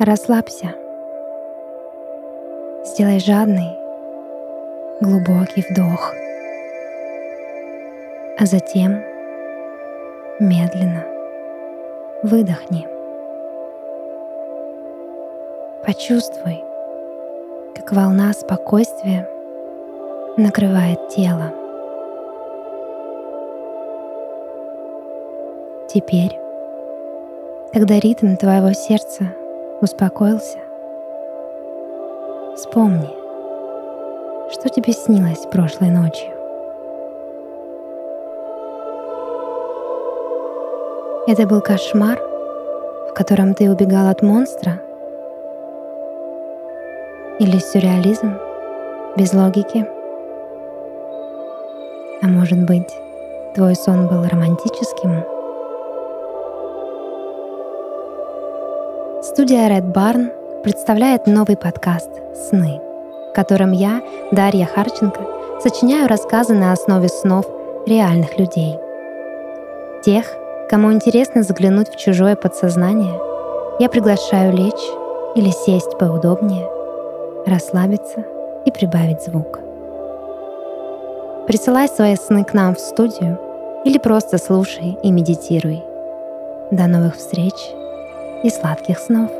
Расслабься. Сделай жадный, глубокий вдох, а затем медленно выдохни. Почувствуй, как волна спокойствия накрывает тело. Теперь, когда ритм твоего сердца успокоился, вспомни, что тебе снилось прошлой ночью. Это был кошмар, в котором ты убегал от монстра? Или сюрреализм без логики? А может быть, твой сон был романтическим? Студия Red Barn представляет новый подкаст «Сны», в котором я, Дарья Харченко, сочиняю рассказы на основе снов реальных людей. Тех, кому интересно заглянуть в чужое подсознание, я приглашаю лечь или сесть поудобнее, расслабиться и прибавить звук. Присылай свои сны к нам в студию или просто слушай и медитируй. До новых встреч! И сладких снов.